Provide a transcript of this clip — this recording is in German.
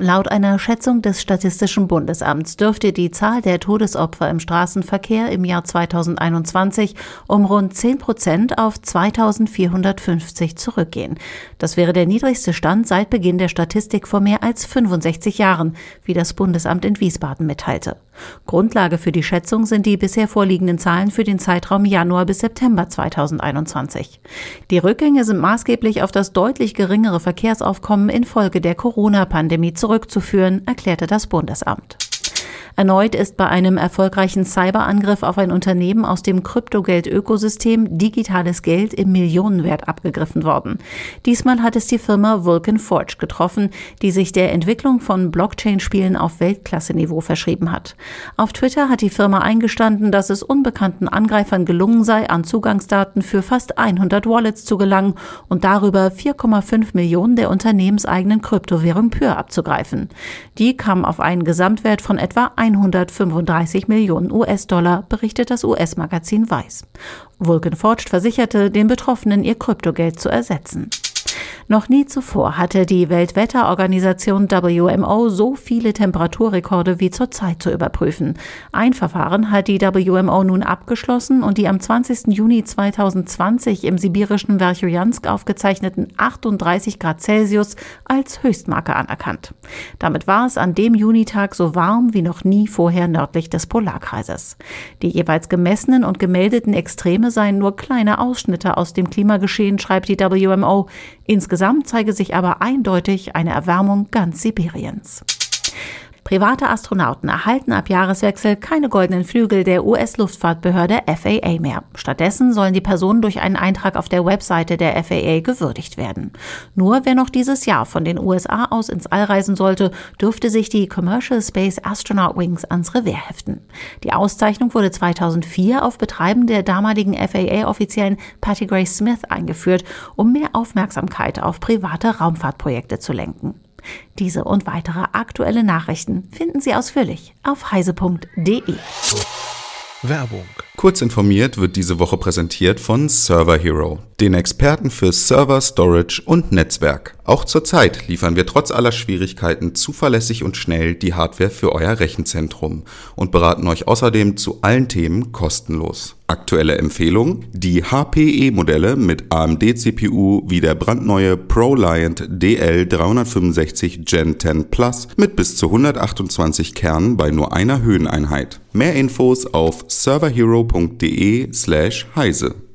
Laut einer Schätzung des Statistischen Bundesamts dürfte die Zahl der Todesopfer im Straßenverkehr im Jahr 2021 um rund 10 Prozent auf 2450 zurückgehen. Das wäre der niedrigste Stand seit Beginn der Statistik vor mehr als 65 Jahren, wie das Bundesamt in Wiesbaden mitteilte. Grundlage für die Schätzung sind die bisher vorliegenden Zahlen für den Zeitraum Januar bis September 2021. Die Rückgänge sind maßgeblich auf das deutlich geringere Verkehrsaufkommen infolge der Corona-Pandemie zurückzuführen, erklärte das Bundesamt. Erneut ist bei einem erfolgreichen Cyberangriff auf ein Unternehmen aus dem Kryptogeld-Ökosystem digitales Geld im Millionenwert abgegriffen worden. Diesmal hat es die Firma Vulcan Forge getroffen, die sich der Entwicklung von Blockchain-Spielen auf Weltklasse-Niveau verschrieben hat. Auf Twitter hat die Firma eingestanden, dass es unbekannten Angreifern gelungen sei, an Zugangsdaten für fast 100 Wallets zu gelangen und darüber 4,5 Millionen der unternehmenseigenen Kryptowährung Pure abzugreifen. Die kam auf einen Gesamtwert von etwa 135 Millionen US-Dollar, berichtet das US-Magazin Weiß. Vulcan Forged versicherte, den Betroffenen ihr Kryptogeld zu ersetzen. Noch nie zuvor hatte die Weltwetterorganisation WMO so viele Temperaturrekorde wie zurzeit zu überprüfen. Ein Verfahren hat die WMO nun abgeschlossen und die am 20. Juni 2020 im sibirischen Verchojansk aufgezeichneten 38 Grad Celsius als Höchstmarke anerkannt. Damit war es an dem Junitag so warm wie noch nie vorher nördlich des Polarkreises. Die jeweils gemessenen und gemeldeten Extreme seien nur kleine Ausschnitte aus dem Klimageschehen, schreibt die WMO. Insgesamt zeige sich aber eindeutig eine Erwärmung ganz Sibiriens. Private Astronauten erhalten ab Jahreswechsel keine goldenen Flügel der US-Luftfahrtbehörde FAA mehr. Stattdessen sollen die Personen durch einen Eintrag auf der Webseite der FAA gewürdigt werden. Nur wer noch dieses Jahr von den USA aus ins All reisen sollte, dürfte sich die Commercial Space Astronaut Wings ans Revier heften. Die Auszeichnung wurde 2004 auf Betreiben der damaligen FAA-Offiziellen Patty Gray Smith eingeführt, um mehr Aufmerksamkeit auf private Raumfahrtprojekte zu lenken. Diese und weitere aktuelle Nachrichten finden Sie ausführlich auf heise.de. Werbung. Kurz informiert wird diese Woche präsentiert von Server Hero, den Experten für Server, Storage und Netzwerk. Auch zurzeit liefern wir trotz aller Schwierigkeiten zuverlässig und schnell die Hardware für euer Rechenzentrum und beraten euch außerdem zu allen Themen kostenlos. Aktuelle Empfehlung: Die HPE-Modelle mit AMD-CPU wie der brandneue ProLiant DL365 Gen 10 Plus mit bis zu 128 Kernen bei nur einer Höheneinheit. Mehr Infos auf serverhero.de/heise.